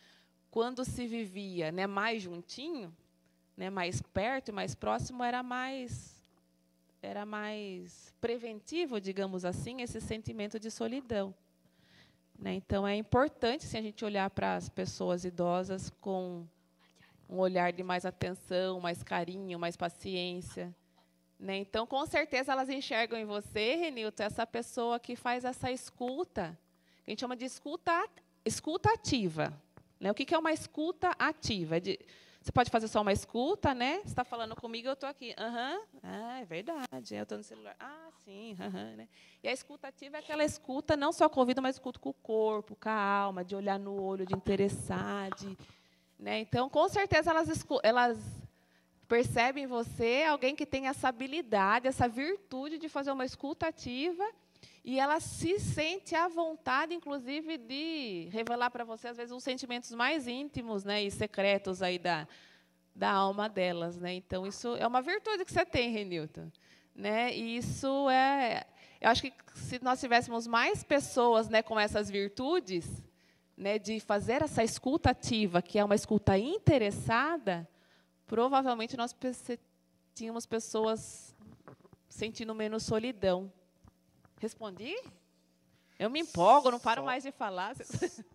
quando se vivia né, mais juntinho, né, mais perto e mais próximo, era mais era mais preventivo, digamos assim, esse sentimento de solidão. Né? Então, é importante sim, a gente olhar para as pessoas idosas com um olhar de mais atenção, mais carinho, mais paciência. Né? Então, com certeza, elas enxergam em você, Renilton, essa pessoa que faz essa escuta, que a gente chama de escuta, escuta ativa. Né? O que é uma escuta ativa? É de, você pode fazer só uma escuta, né? Você está falando comigo, eu estou aqui. Aham, uhum. ah, é verdade. Eu estou no celular. Ah, sim, uhum, né? E a escuta ativa é aquela escuta, não só com o ouvido, mas escuta com o corpo, com a alma, de olhar no olho, de interessar. De, né? Então, com certeza, elas, elas percebem em você alguém que tem essa habilidade, essa virtude de fazer uma escuta ativa e ela se sente à vontade, inclusive, de revelar para você, às vezes, os sentimentos mais íntimos né, e secretos aí da, da alma delas. Né? Então, isso é uma virtude que você tem, Renilton. Né? E isso é. Eu acho que se nós tivéssemos mais pessoas né, com essas virtudes, né, de fazer essa escuta ativa, que é uma escuta interessada, provavelmente nós tínhamos pessoas sentindo menos solidão. Respondi? Eu me empolgo, não paro Só... mais de falar.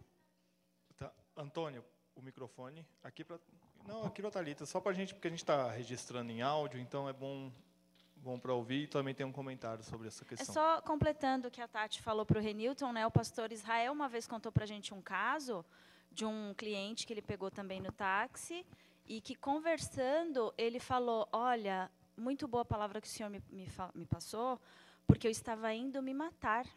Tá. Antônio, o microfone aqui para não aqui para Talita, só para a gente porque a gente está registrando em áudio, então é bom bom para ouvir e também tem um comentário sobre essa questão. É só completando o que a Tati falou para o Renilton, né? O pastor Israel uma vez contou para a gente um caso de um cliente que ele pegou também no táxi e que conversando ele falou, olha, muito boa palavra que o senhor me, me, me passou, porque eu estava indo me matar.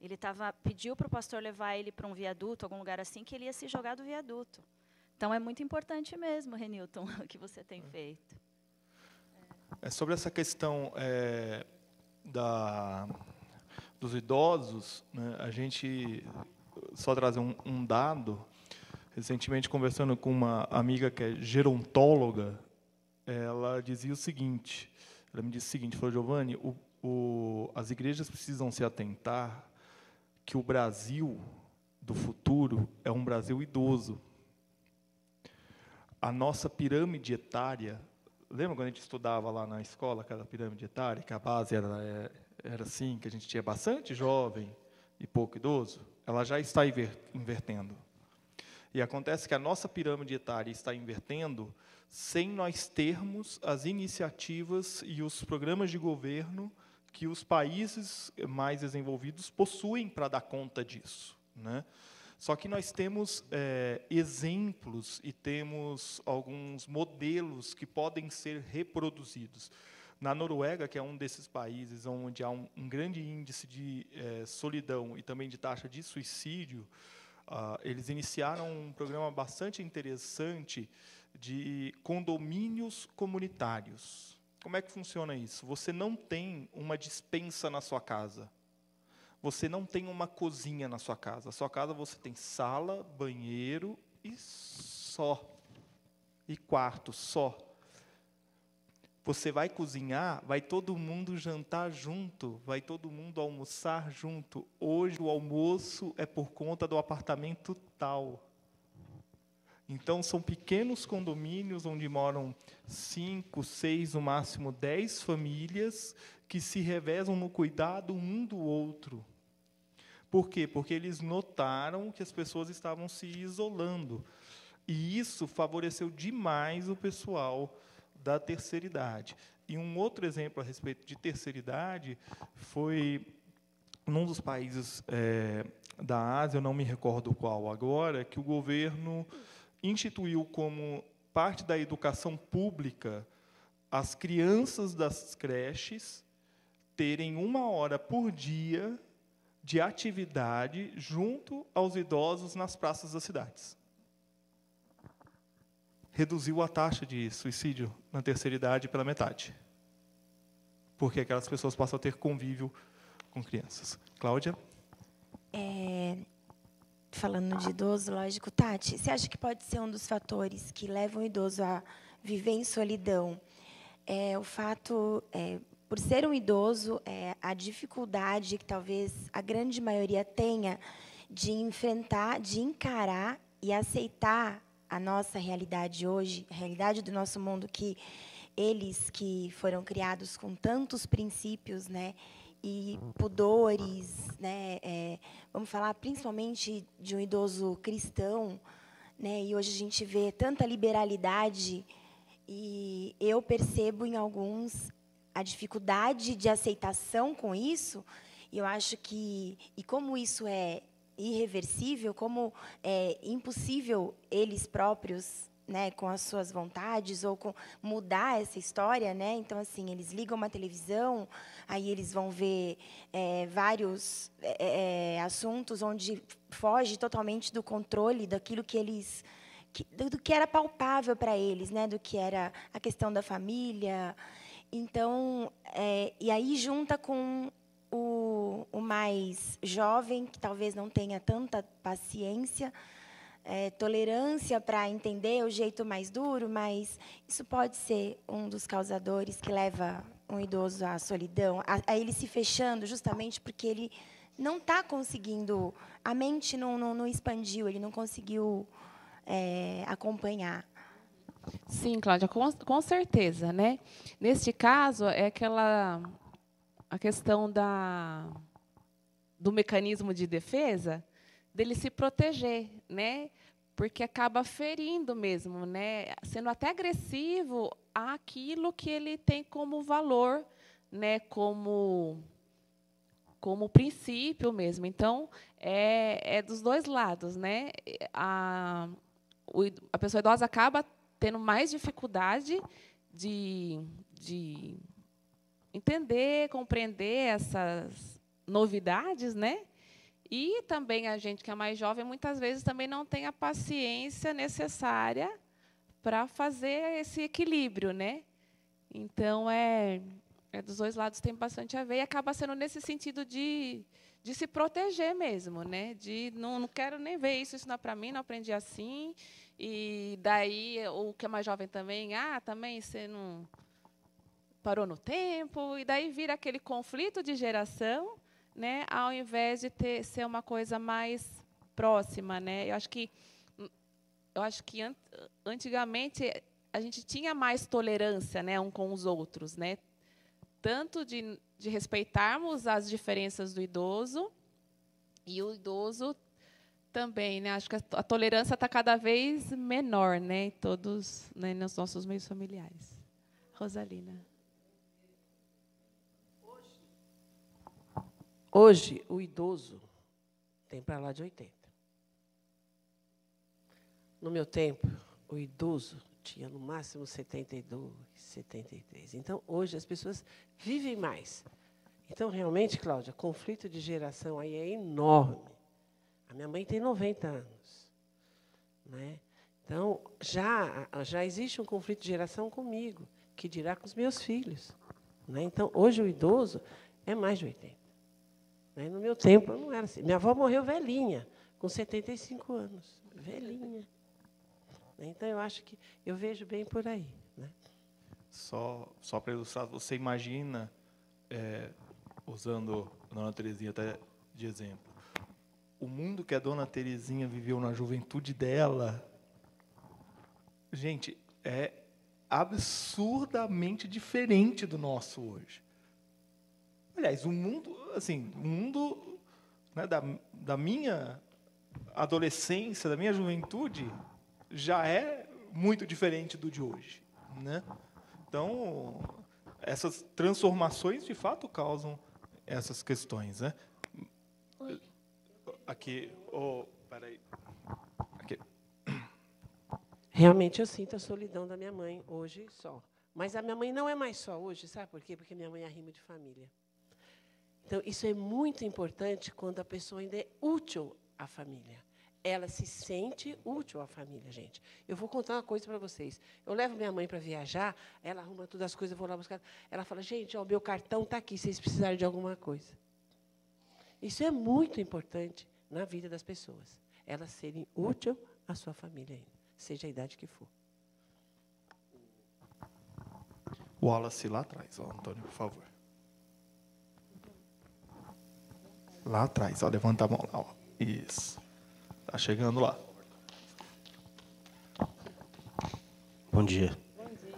Ele tava, pediu para o pastor levar ele para um viaduto, algum lugar assim, que ele ia se jogar do viaduto. Então é muito importante mesmo, Renilton, o que você tem feito. É sobre essa questão é, da, dos idosos, né, a gente só trazer um, um, dado. Recentemente, conversando com uma amiga que é gerontóloga, ela dizia o seguinte: ela me disse o seguinte, falou, Giovanni, o, o, as igrejas precisam se atentar que o Brasil do futuro é um Brasil idoso. A nossa pirâmide etária, lembra quando a gente estudava lá na escola aquela pirâmide etária, que a base era, é, era assim, que a gente tinha bastante jovem e pouco idoso? Ela já está invertendo. E acontece que a nossa pirâmide etária está invertendo sem nós termos as iniciativas e os programas de governo que os países mais desenvolvidos possuem para dar conta disso. Né? Só que nós temos é, exemplos e temos alguns modelos que podem ser reproduzidos. Na Noruega, que é um desses países onde há um, um grande índice de é, solidão e também de taxa de suicídio, uh, eles iniciaram um programa bastante interessante de condomínios comunitários. Como é que funciona isso? Você não tem uma dispensa na sua casa. Você não tem uma cozinha na sua casa. Na sua casa você tem sala, banheiro e só. E quarto só. Você vai cozinhar, vai todo mundo jantar junto, vai todo mundo almoçar junto. Hoje o almoço é por conta do apartamento tal. Então, são pequenos condomínios onde moram cinco, seis, no máximo dez famílias que se revezam no cuidado um do outro. Por quê? Porque eles notaram que as pessoas estavam se isolando. E isso favoreceu demais o pessoal da terceira idade. E um outro exemplo a respeito de terceira idade foi num dos países é, da Ásia, eu não me recordo qual agora, que o governo instituiu como parte da educação pública as crianças das creches terem uma hora por dia de atividade junto aos idosos nas praças das cidades reduziu a taxa de suicídio na terceira idade pela metade. Porque aquelas pessoas passam a ter convívio com crianças. Cláudia? É, falando de idoso, lógico, Tati, você acha que pode ser um dos fatores que levam o idoso a viver em solidão? É, o fato, é, por ser um idoso, é, a dificuldade que talvez a grande maioria tenha de enfrentar, de encarar e aceitar a nossa realidade hoje, a realidade do nosso mundo que eles que foram criados com tantos princípios, né, e pudores, né, é, vamos falar principalmente de um idoso cristão, né, e hoje a gente vê tanta liberalidade e eu percebo em alguns a dificuldade de aceitação com isso. E eu acho que e como isso é irreversível, como é impossível eles próprios, né, com as suas vontades ou com mudar essa história, né? Então assim eles ligam uma televisão, aí eles vão ver é, vários é, é assuntos onde foge totalmente do controle daquilo que eles que, do, que era palpável para eles, né? Do que era a questão da família. Então, é, e aí junta com o, o mais jovem, que talvez não tenha tanta paciência, é, tolerância para entender o jeito mais duro, mas isso pode ser um dos causadores que leva um idoso à solidão, a, a ele se fechando, justamente porque ele não está conseguindo, a mente não, não, não, expandiu, ele não conseguiu é, acompanhar. Sim, Cláudia, com, com certeza, né? Neste caso é aquela a questão da, do mecanismo de defesa dele se proteger, né? Porque acaba ferindo mesmo, né? Sendo até agressivo àquilo que ele tem como valor, né? Como como princípio mesmo. Então, é, é dos dois lados, né? A, o, a pessoa idosa acaba tendo mais dificuldade de, de entender, compreender essas novidades, né? E também a gente que é mais jovem muitas vezes também não tem a paciência necessária para fazer esse equilíbrio, né? Então é, é dos dois lados tem bastante a ver e acaba sendo nesse sentido de, de se proteger mesmo, né? De não, não quero nem ver isso, isso não é para mim, não aprendi assim. E daí o que é mais jovem também, ah, também você não parou no tempo, e daí vira aquele conflito de geração, né, ao invés de ter, ser uma coisa mais próxima. Né? Eu acho que, eu acho que antigamente a gente tinha mais tolerância né, um com os outros, né? tanto de, de respeitarmos as diferenças do idoso, e o idoso também, né? Acho que a, tolerância está cada vez menor, né? Todos, né, nos nossos meios familiares. Rosalina. Hoje, o idoso tem para lá de 80. No meu tempo, o idoso tinha no máximo 72, 73. Então, hoje as pessoas vivem mais. Então, realmente, Cláudia, conflito de geração aí é enorme. A minha mãe tem 90 anos. Né? Então, já, já existe um conflito de geração comigo, que dirá com os meus filhos. Né? Então, hoje o idoso é mais de 80. Né? No meu tempo, não era assim. Minha avó morreu velhinha, com 75 anos. Velhinha. Né? Então, eu acho que eu vejo bem por aí. Né? Só, só para ilustrar, você imagina, é, usando a Dona Terezinha até de exemplo, o mundo que a Dona Terezinha viveu na juventude dela, gente, é absurdamente diferente do nosso hoje. Aliás, o mundo, assim, o mundo né, da, da minha adolescência, da minha juventude, já é muito diferente do de hoje, né? Então, essas transformações de fato causam essas questões, né? Oi. Aqui, oh, peraí. Aqui. Realmente eu sinto a solidão da minha mãe hoje só. Mas a minha mãe não é mais só hoje, sabe por quê? Porque minha mãe é rima de família. Então, isso é muito importante quando a pessoa ainda é útil à família. Ela se sente útil à família, gente. Eu vou contar uma coisa para vocês. Eu levo minha mãe para viajar, ela arruma todas as coisas, eu vou lá buscar. Ela fala, gente, o meu cartão está aqui, vocês precisarem de alguma coisa. Isso é muito importante na vida das pessoas. Elas serem úteis à sua família ainda, seja a idade que for. Wallace lá atrás, ó, Antônio, por favor. Lá atrás, ó, levanta a mão lá, ó. Isso. Tá chegando lá. Bom dia. Bom dia.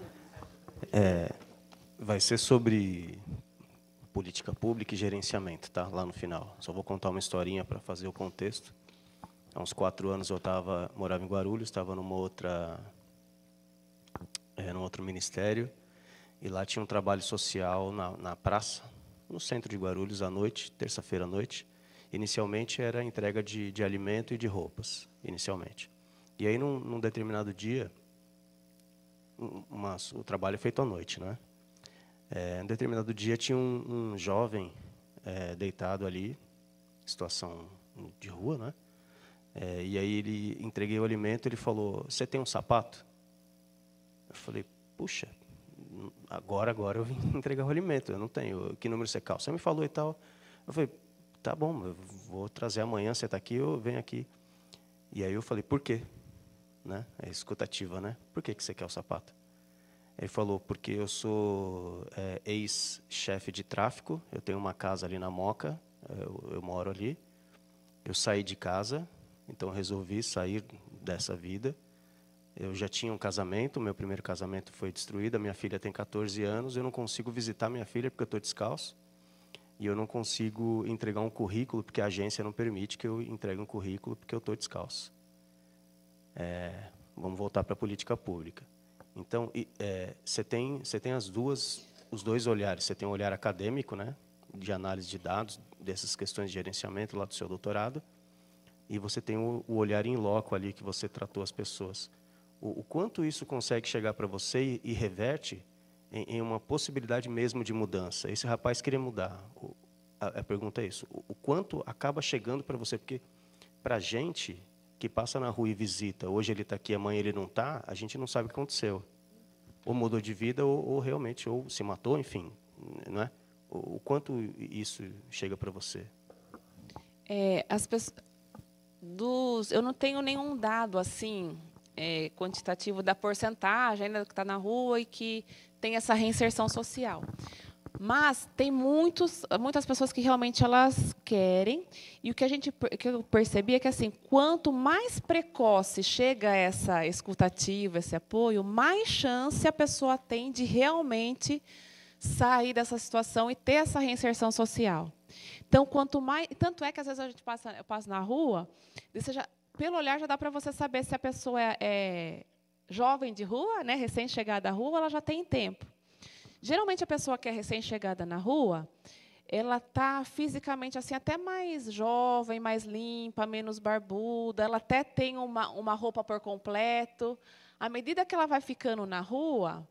É, vai ser sobre política pública e gerenciamento, tá? Lá no final. Só vou contar uma historinha para fazer o contexto. Há uns quatro anos eu tava, morava em Guarulhos, estava numa outra, é, num outro ministério, e lá tinha um trabalho social na, na praça, no centro de Guarulhos, à noite, terça-feira à noite. Inicialmente era entrega de, de alimento e de roupas, inicialmente. E aí, num, num determinado dia, uma, o trabalho é feito à noite, né? É, um determinado dia tinha um, um jovem é, deitado ali, situação de rua, né? É, e aí ele entreguei o alimento, ele falou: "Você tem um sapato?" Eu falei: "Puxa, agora agora eu vim entregar o alimento, eu não tenho. Que número você calça?" Você me falou e tal. Eu falei: tá bom, eu vou trazer amanhã, você está aqui, eu venho aqui. E aí eu falei, por quê? Né? É escutativa, né? Por que, que você quer o sapato? Ele falou, porque eu sou é, ex-chefe de tráfico, eu tenho uma casa ali na Moca, eu, eu moro ali. Eu saí de casa, então resolvi sair dessa vida. Eu já tinha um casamento, meu primeiro casamento foi destruído, a minha filha tem 14 anos, eu não consigo visitar minha filha porque eu estou descalço e eu não consigo entregar um currículo porque a agência não permite que eu entregue um currículo porque eu estou descalço. É, vamos voltar para a política pública. Então, você é, tem você tem as duas os dois olhares. Você tem um olhar acadêmico, né, de análise de dados dessas questões de gerenciamento lá do seu doutorado, e você tem o, o olhar em loco ali que você tratou as pessoas. O, o quanto isso consegue chegar para você e, e reverte em, em, uma possibilidade mesmo de mudança. Esse rapaz queria mudar. O, a, a, pergunta é isso: o, o quanto acaba chegando para você? Porque para a gente que passa na rua e visita, hoje ele está aqui, amanhã ele não está, a gente não sabe o que aconteceu. Ou mudou de vida, ou, ou realmente, ou se matou, enfim, não é? O, o quanto isso chega para você? É, as pessoas, dos, eu não tenho nenhum dado assim é, quantitativo da porcentagem ainda que está na rua e que tem essa reinserção social. Mas tem muitos, muitas pessoas que realmente elas querem, e o que a gente que eu percebi é que assim, quanto mais precoce chega essa escutativa, esse apoio, mais chance a pessoa tem de realmente sair dessa situação e ter essa reinserção social. Então, quanto mais, tanto é que às vezes a gente passa, eu passo na rua, já, pelo olhar já dá para você saber se a pessoa é, é jovem de rua, né, recém-chegada à rua, ela já tem tempo. Geralmente, a pessoa que é recém-chegada na rua, ela tá fisicamente assim até mais jovem, mais limpa, menos barbuda, ela até tem uma, uma roupa por completo. À medida que ela vai ficando na rua,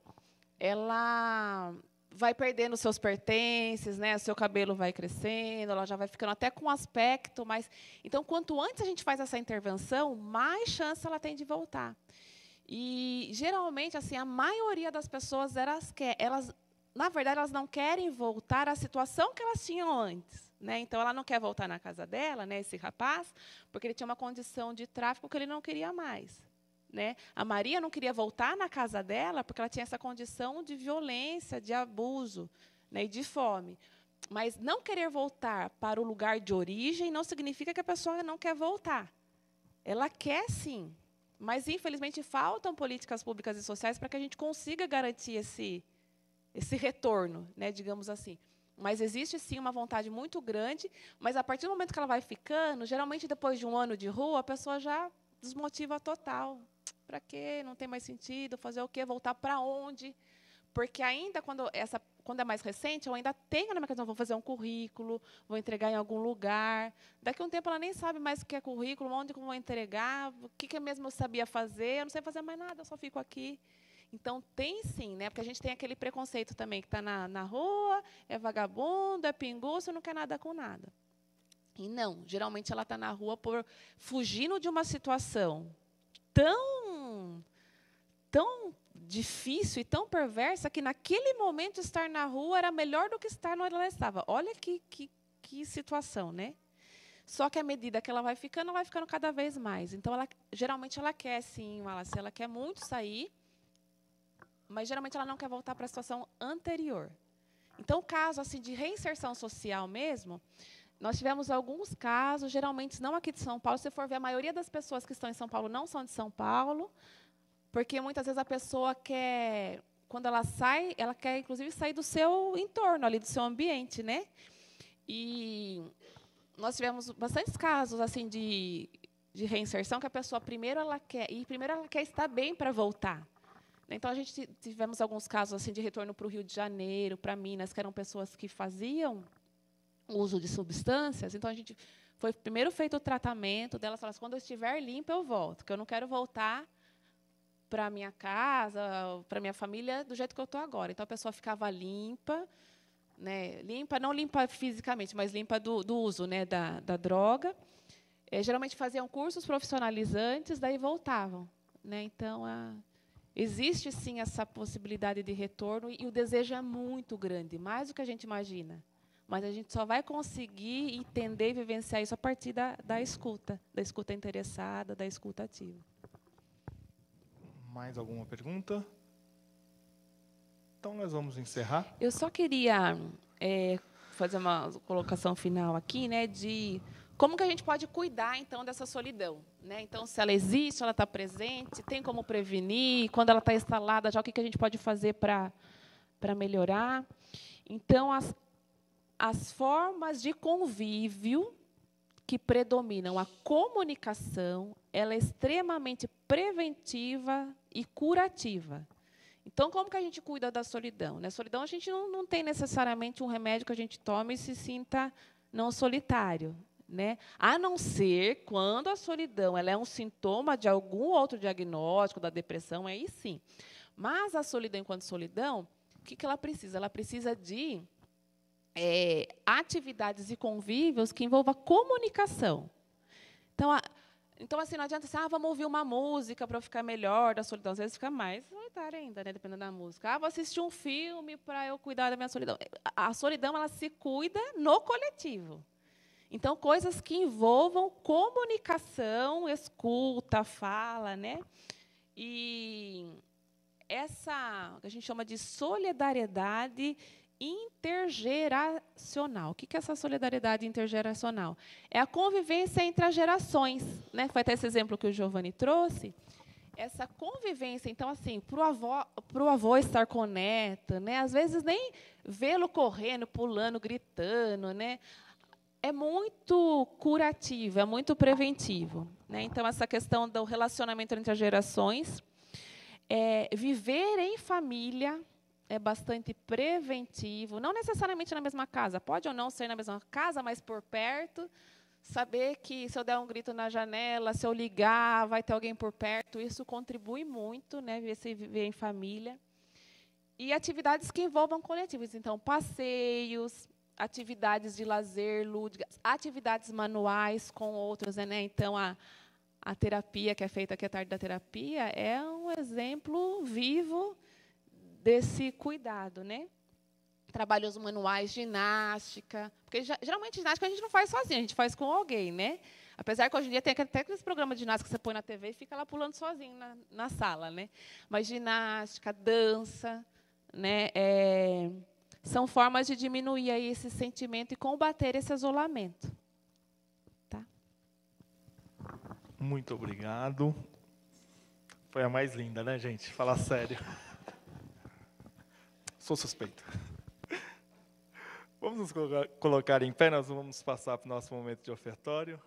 ela vai perdendo seus pertences, né? Seu cabelo vai crescendo, ela já vai ficando até com aspecto mais. Então, quanto antes a gente faz essa intervenção, mais chance ela tem de voltar. E geralmente, assim, a maioria das pessoas elas quer, elas, na verdade, elas não querem voltar à situação que elas tinham antes. Né? Então, ela não quer voltar na casa dela, né, esse rapaz, porque ele tinha uma condição de tráfico que ele não queria mais. Né? A Maria não queria voltar na casa dela porque ela tinha essa condição de violência, de abuso né, e de fome. Mas não querer voltar para o lugar de origem não significa que a pessoa não quer voltar. Ela quer sim, mas infelizmente faltam políticas públicas e sociais para que a gente consiga garantir esse, esse retorno, né, digamos assim. Mas existe sim uma vontade muito grande, mas a partir do momento que ela vai ficando, geralmente depois de um ano de rua, a pessoa já desmotiva total. Para quê? Não tem mais sentido. Fazer o quê? Voltar para onde? Porque ainda quando essa quando é mais recente, eu ainda tenho na minha cabeça, vou fazer um currículo, vou entregar em algum lugar. Daqui a um tempo ela nem sabe mais o que é currículo, onde que eu vou entregar, o que, que mesmo eu sabia fazer, eu não sei fazer mais nada, eu só fico aqui. Então, tem sim, né? porque a gente tem aquele preconceito também, que está na, na rua, é vagabundo, é pinguço, não quer nada com nada. E não, geralmente ela está na rua por fugindo de uma situação tão, tão difícil e tão perversa que naquele momento estar na rua era melhor do que estar onde ela estava. Olha que, que, que situação, né? Só que à medida que ela vai ficando, ela vai ficando cada vez mais. Então, ela, geralmente ela quer, sim, ela, ela quer muito sair, mas geralmente ela não quer voltar para a situação anterior. Então, o caso assim de reinserção social mesmo, nós tivemos alguns casos, geralmente não aqui de São Paulo. Se for ver, a maioria das pessoas que estão em São Paulo não são de São Paulo, porque muitas vezes a pessoa quer, quando ela sai, ela quer inclusive sair do seu entorno, ali do seu ambiente, né? E nós tivemos bastantes casos assim de, de reinserção que a pessoa primeiro ela quer e primeiro ela quer estar bem para voltar. Então a gente tivemos alguns casos assim de retorno para o Rio de Janeiro, para Minas, que eram pessoas que faziam uso de substâncias. Então, a gente foi primeiro feito o tratamento delas, assim, quando eu estiver limpa, eu volto, porque eu não quero voltar para minha casa, para minha família, do jeito que eu estou agora. Então, a pessoa ficava limpa, né, limpa, não limpa fisicamente, mas limpa do, do uso né, da, da droga. É, geralmente faziam cursos profissionalizantes, daí voltavam. Né? Então, a, existe sim essa possibilidade de retorno e o desejo é muito grande, mais do que a gente imagina. Mas a gente só vai conseguir entender e vivenciar isso a partir da, da escuta, da escuta interessada, da escuta ativa. Mais alguma pergunta? Então, nós vamos encerrar. Eu só queria é, fazer uma colocação final aqui, né, de como que a gente pode cuidar, então, dessa solidão. Né? Então, se ela existe, ela está presente, tem como prevenir, quando ela está instalada, já o que, que a gente pode fazer para melhorar. Então, as, as formas de convívio que predominam a comunicação, ela é extremamente preventiva e curativa. Então, como que a gente cuida da solidão? Na solidão, a gente não, não tem necessariamente um remédio que a gente tome e se sinta não solitário. Né? A não ser quando a solidão ela é um sintoma de algum outro diagnóstico da depressão, aí sim. Mas a solidão enquanto solidão, o que, que ela precisa? Ela precisa de é, atividades e convívios que envolvam comunicação. Então, a, então, assim, não adianta assim, ah, vamos ouvir uma música para ficar melhor da solidão. Às vezes fica mais solitário ainda, né, dependendo da música. Ah, vou assistir um filme para eu cuidar da minha solidão. A, a solidão, ela se cuida no coletivo. Então, coisas que envolvam comunicação, escuta, fala, né? E essa, a gente chama de solidariedade intergeracional. O que é essa solidariedade intergeracional? É a convivência entre as gerações. Né? Foi até esse exemplo que o Giovanni trouxe. Essa convivência, então, assim, para o avô, avô estar com o neto, né? às vezes nem vê-lo correndo, pulando, gritando, né? é muito curativo, é muito preventivo. Né? Então, essa questão do relacionamento entre as gerações, é, viver em família, é bastante preventivo, não necessariamente na mesma casa, pode ou não ser na mesma casa, mas por perto. Saber que se eu der um grito na janela, se eu ligar, vai ter alguém por perto, isso contribui muito, né? Viver em família. E atividades que envolvam coletivos, então passeios, atividades de lazer lúdicas, atividades manuais com outros, né? Então a a terapia que é feita aqui a tarde da terapia é um exemplo vivo desse cuidado, né? Trabalhos manuais, ginástica, porque geralmente ginástica a gente não faz sozinho, a gente faz com alguém, né? Apesar que hoje em dia tem até aqueles programas de ginástica que você põe na TV e fica lá pulando sozinho na, na sala, né? Mas ginástica, dança, né? É, são formas de diminuir aí esse sentimento e combater esse isolamento. Tá? Muito obrigado. Foi a mais linda, né, gente? Falar sério. Sou suspeito. Vamos nos colocar em pé, nós vamos passar para o nosso momento de ofertório.